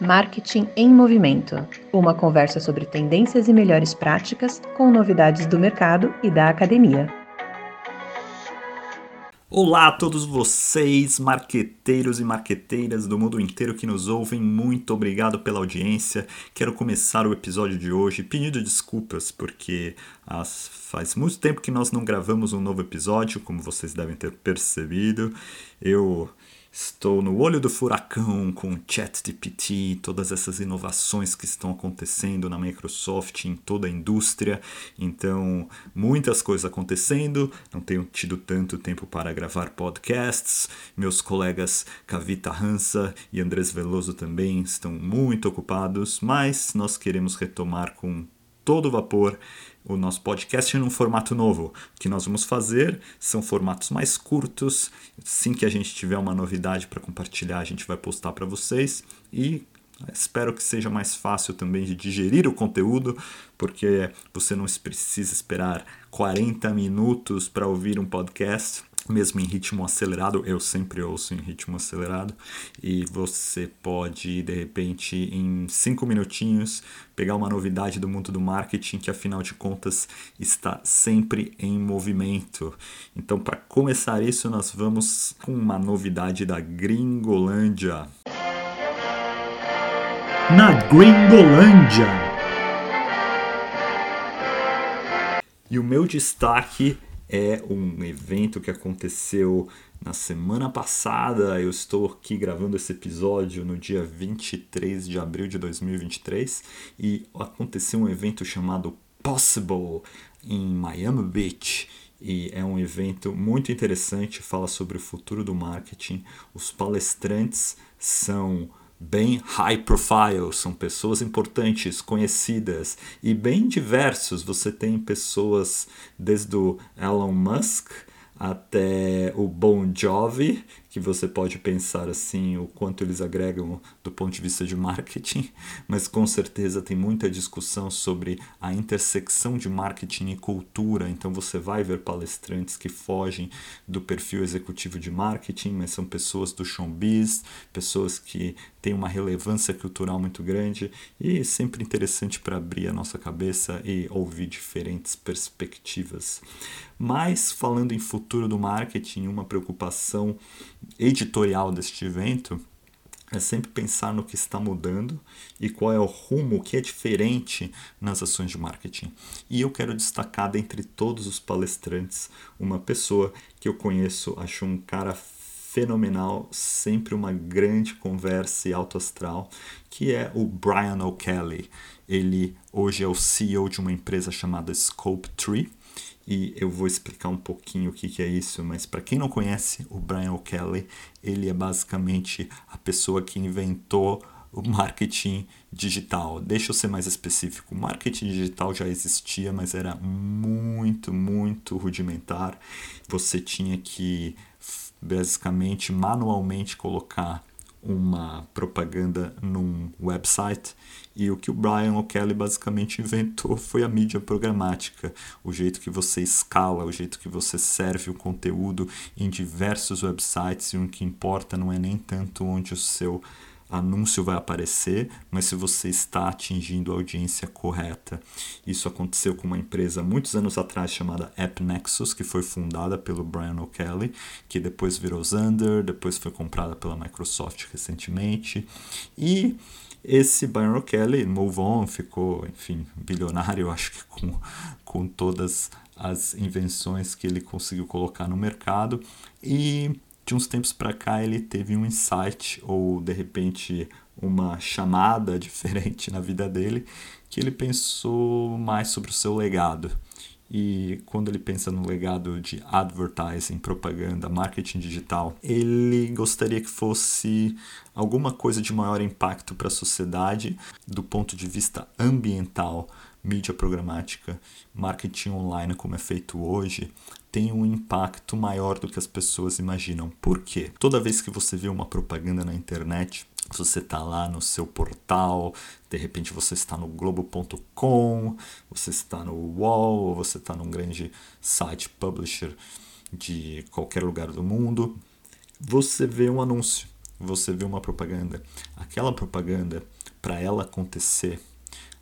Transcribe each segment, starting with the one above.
Marketing em Movimento uma conversa sobre tendências e melhores práticas com novidades do mercado e da academia. Olá a todos vocês, marqueteiros e marqueteiras do mundo inteiro que nos ouvem, muito obrigado pela audiência. Quero começar o episódio de hoje pedindo desculpas porque as, faz muito tempo que nós não gravamos um novo episódio, como vocês devem ter percebido. Eu Estou no olho do furacão com o ChatGPT, todas essas inovações que estão acontecendo na Microsoft, em toda a indústria. Então, muitas coisas acontecendo. Não tenho tido tanto tempo para gravar podcasts. Meus colegas Kavita Hansa e Andrés Veloso também estão muito ocupados, mas nós queremos retomar com todo vapor o nosso podcast num formato novo. O que nós vamos fazer são formatos mais curtos. Assim que a gente tiver uma novidade para compartilhar, a gente vai postar para vocês e Espero que seja mais fácil também de digerir o conteúdo, porque você não precisa esperar 40 minutos para ouvir um podcast mesmo em ritmo acelerado, eu sempre ouço em ritmo acelerado, e você pode, de repente, em cinco minutinhos, pegar uma novidade do mundo do marketing que, afinal de contas, está sempre em movimento. Então, para começar isso, nós vamos com uma novidade da Gringolândia. Na Gringolândia! E o meu destaque é um evento que aconteceu na semana passada. Eu estou aqui gravando esse episódio no dia 23 de abril de 2023 e aconteceu um evento chamado Possible em Miami Beach. E é um evento muito interessante, fala sobre o futuro do marketing. Os palestrantes são bem high profile, são pessoas importantes, conhecidas e bem diversos. Você tem pessoas desde o Elon Musk até o Bon Jovi, que você pode pensar assim o quanto eles agregam do ponto de vista de marketing, mas com certeza tem muita discussão sobre a intersecção de marketing e cultura. Então você vai ver palestrantes que fogem do perfil executivo de marketing, mas são pessoas do showbiz, pessoas que têm uma relevância cultural muito grande e sempre interessante para abrir a nossa cabeça e ouvir diferentes perspectivas. Mas falando em futuro do marketing, uma preocupação editorial deste evento é sempre pensar no que está mudando e qual é o rumo que é diferente nas ações de marketing. E eu quero destacar dentre todos os palestrantes uma pessoa que eu conheço, acho um cara fenomenal, sempre uma grande conversa e alto astral, que é o Brian O'Kelly. Ele hoje é o CEO de uma empresa chamada Scope Tree e eu vou explicar um pouquinho o que, que é isso, mas para quem não conhece o Brian O'Kelly, ele é basicamente a pessoa que inventou o marketing digital. Deixa eu ser mais específico. O marketing digital já existia, mas era muito, muito rudimentar. Você tinha que basicamente manualmente colocar uma propaganda num website e o que o Brian O'Kelly basicamente inventou foi a mídia programática, o jeito que você escala, o jeito que você serve o conteúdo em diversos websites e o que importa não é nem tanto onde o seu anúncio vai aparecer, mas se você está atingindo a audiência correta. Isso aconteceu com uma empresa muitos anos atrás chamada AppNexus, que foi fundada pelo Brian O'Kelly, que depois virou Zander, depois foi comprada pela Microsoft recentemente. E esse Brian O'Kelly, move on, ficou, enfim, bilionário, acho que com, com todas as invenções que ele conseguiu colocar no mercado. E de uns tempos para cá ele teve um insight ou de repente uma chamada diferente na vida dele que ele pensou mais sobre o seu legado. E quando ele pensa no legado de advertising, propaganda, marketing digital, ele gostaria que fosse alguma coisa de maior impacto para a sociedade do ponto de vista ambiental, mídia programática, marketing online como é feito hoje, tem um impacto maior do que as pessoas imaginam. Por quê? Toda vez que você vê uma propaganda na internet, você está lá no seu portal, de repente você está no globo.com, você está no UOL, ou você está num grande site publisher de qualquer lugar do mundo, você vê um anúncio você vê uma propaganda. Aquela propaganda, para ela acontecer,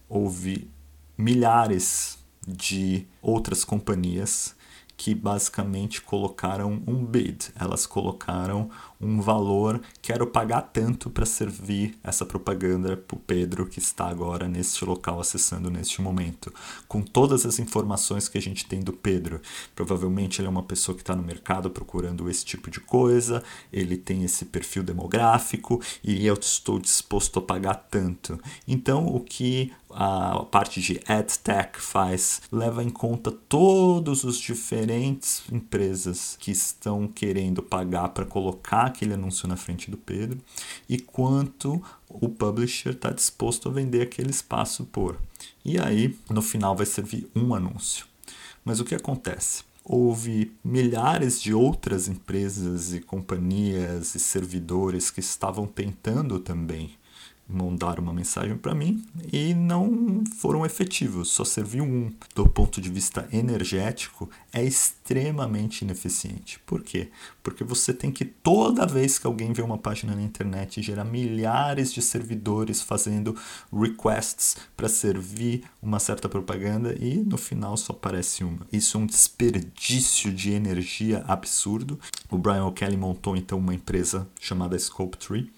houve milhares de outras companhias que basicamente colocaram um bid, elas colocaram um valor, quero pagar tanto para servir essa propaganda para o Pedro que está agora neste local acessando neste momento. Com todas as informações que a gente tem do Pedro, provavelmente ele é uma pessoa que está no mercado procurando esse tipo de coisa, ele tem esse perfil demográfico e eu estou disposto a pagar tanto. Então, o que a parte de AdTech faz leva em conta todos os diferentes empresas que estão querendo pagar para colocar aquele anúncio na frente do Pedro e quanto o publisher está disposto a vender aquele espaço por. E aí, no final, vai servir um anúncio. Mas o que acontece? Houve milhares de outras empresas e companhias e servidores que estavam tentando também mandaram uma mensagem para mim e não foram efetivos, só serviu um. Do ponto de vista energético, é extremamente ineficiente. Por quê? Porque você tem que, toda vez que alguém vê uma página na internet, gerar milhares de servidores fazendo requests para servir uma certa propaganda e no final só aparece uma. Isso é um desperdício de energia absurdo. O Brian O'Kelly montou então uma empresa chamada Scope3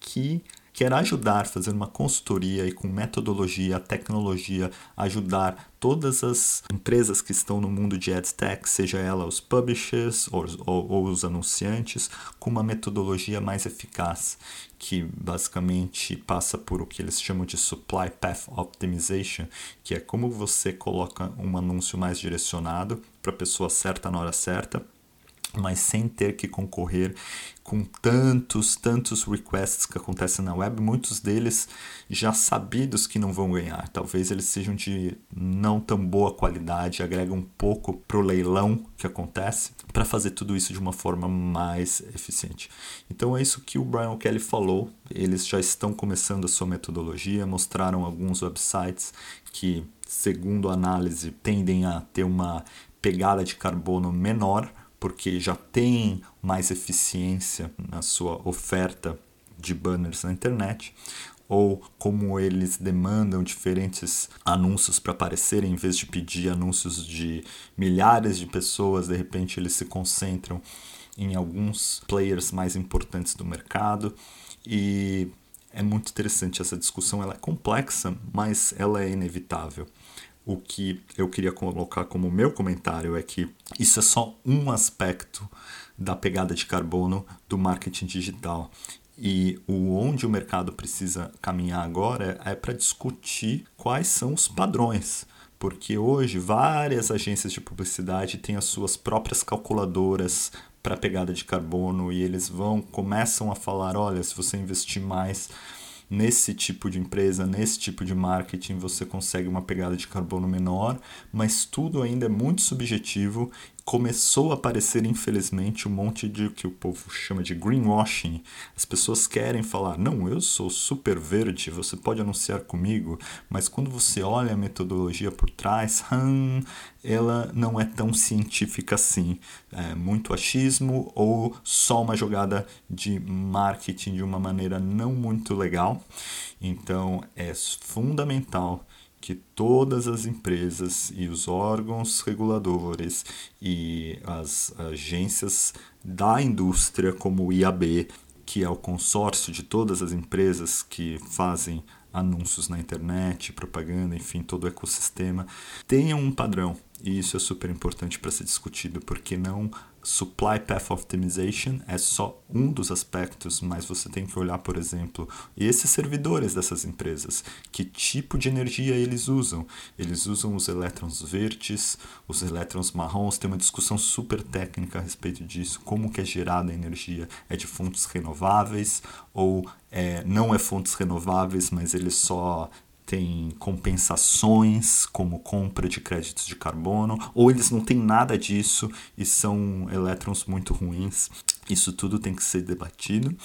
que quer ajudar, fazer uma consultoria e com metodologia, tecnologia, ajudar todas as empresas que estão no mundo de AdTech, seja ela os publishers ou, ou, ou os anunciantes, com uma metodologia mais eficaz, que basicamente passa por o que eles chamam de Supply Path Optimization, que é como você coloca um anúncio mais direcionado para a pessoa certa na hora certa mas sem ter que concorrer com tantos, tantos requests que acontecem na web, muitos deles já sabidos que não vão ganhar. Talvez eles sejam de não tão boa qualidade, agregam um pouco para o leilão que acontece, para fazer tudo isso de uma forma mais eficiente. Então é isso que o Brian Kelly falou. Eles já estão começando a sua metodologia, mostraram alguns websites que, segundo a análise, tendem a ter uma pegada de carbono menor porque já tem mais eficiência na sua oferta de banners na internet, ou como eles demandam diferentes anúncios para aparecerem, em vez de pedir anúncios de milhares de pessoas, de repente eles se concentram em alguns players mais importantes do mercado. E é muito interessante essa discussão, ela é complexa, mas ela é inevitável o que eu queria colocar como meu comentário é que isso é só um aspecto da pegada de carbono do marketing digital. E o onde o mercado precisa caminhar agora é para discutir quais são os padrões. Porque hoje várias agências de publicidade têm as suas próprias calculadoras para pegada de carbono e eles vão começam a falar, olha, se você investir mais nesse tipo de empresa, nesse tipo de marketing, você consegue uma pegada de carbono menor, mas tudo ainda é muito subjetivo começou a aparecer, infelizmente, um monte de que o povo chama de greenwashing. As pessoas querem falar: não, eu sou super verde, você pode anunciar comigo, mas quando você olha a metodologia por trás, hum, ela não é tão científica assim. É muito achismo ou só uma jogada de marketing de uma maneira não muito legal. Então é fundamental que todas as empresas e os órgãos reguladores e as agências da indústria, como o IAB, que é o consórcio de todas as empresas que fazem anúncios na internet, propaganda, enfim, todo o ecossistema, tenham um padrão. E isso é super importante para ser discutido, porque não Supply Path Optimization é só um dos aspectos, mas você tem que olhar, por exemplo, esses servidores dessas empresas, que tipo de energia eles usam. Eles usam os elétrons verdes, os elétrons marrons, tem uma discussão super técnica a respeito disso, como que é gerada a energia, é de fontes renováveis ou é, não é fontes renováveis, mas eles só tem compensações como compra de créditos de carbono, ou eles não têm nada disso e são elétrons muito ruins. Isso tudo tem que ser debatido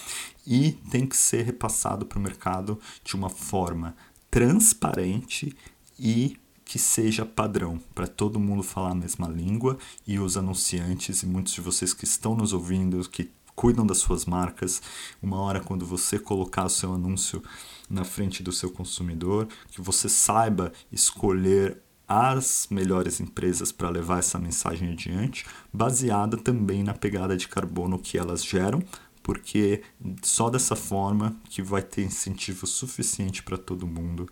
e tem que ser repassado para o mercado de uma forma transparente e que seja padrão para todo mundo falar a mesma língua e os anunciantes e muitos de vocês que estão nos ouvindo, que cuidam das suas marcas. Uma hora, quando você colocar o seu anúncio na frente do seu consumidor, que você saiba escolher as melhores empresas para levar essa mensagem adiante, baseada também na pegada de carbono que elas geram, porque só dessa forma que vai ter incentivo suficiente para todo mundo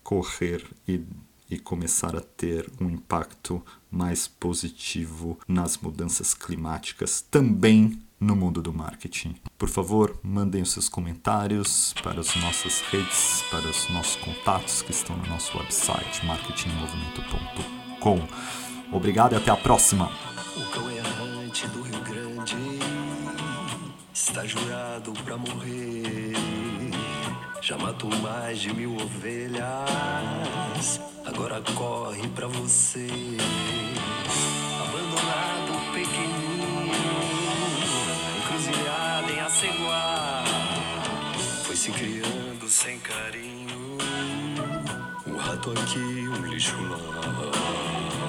correr e, e começar a ter um impacto mais positivo nas mudanças climáticas também no mundo do marketing. Por favor, mandem os seus comentários para as nossas redes, para os nossos contatos que estão no nosso website marketingmovimento.com. Obrigado e até a próxima. O cão errante do Rio Grande está jurado para morrer. Já matou mais de mil ovelhas, agora corre para você. Aceguá, foi se criando sem carinho. Um rato aqui, um lixo lá.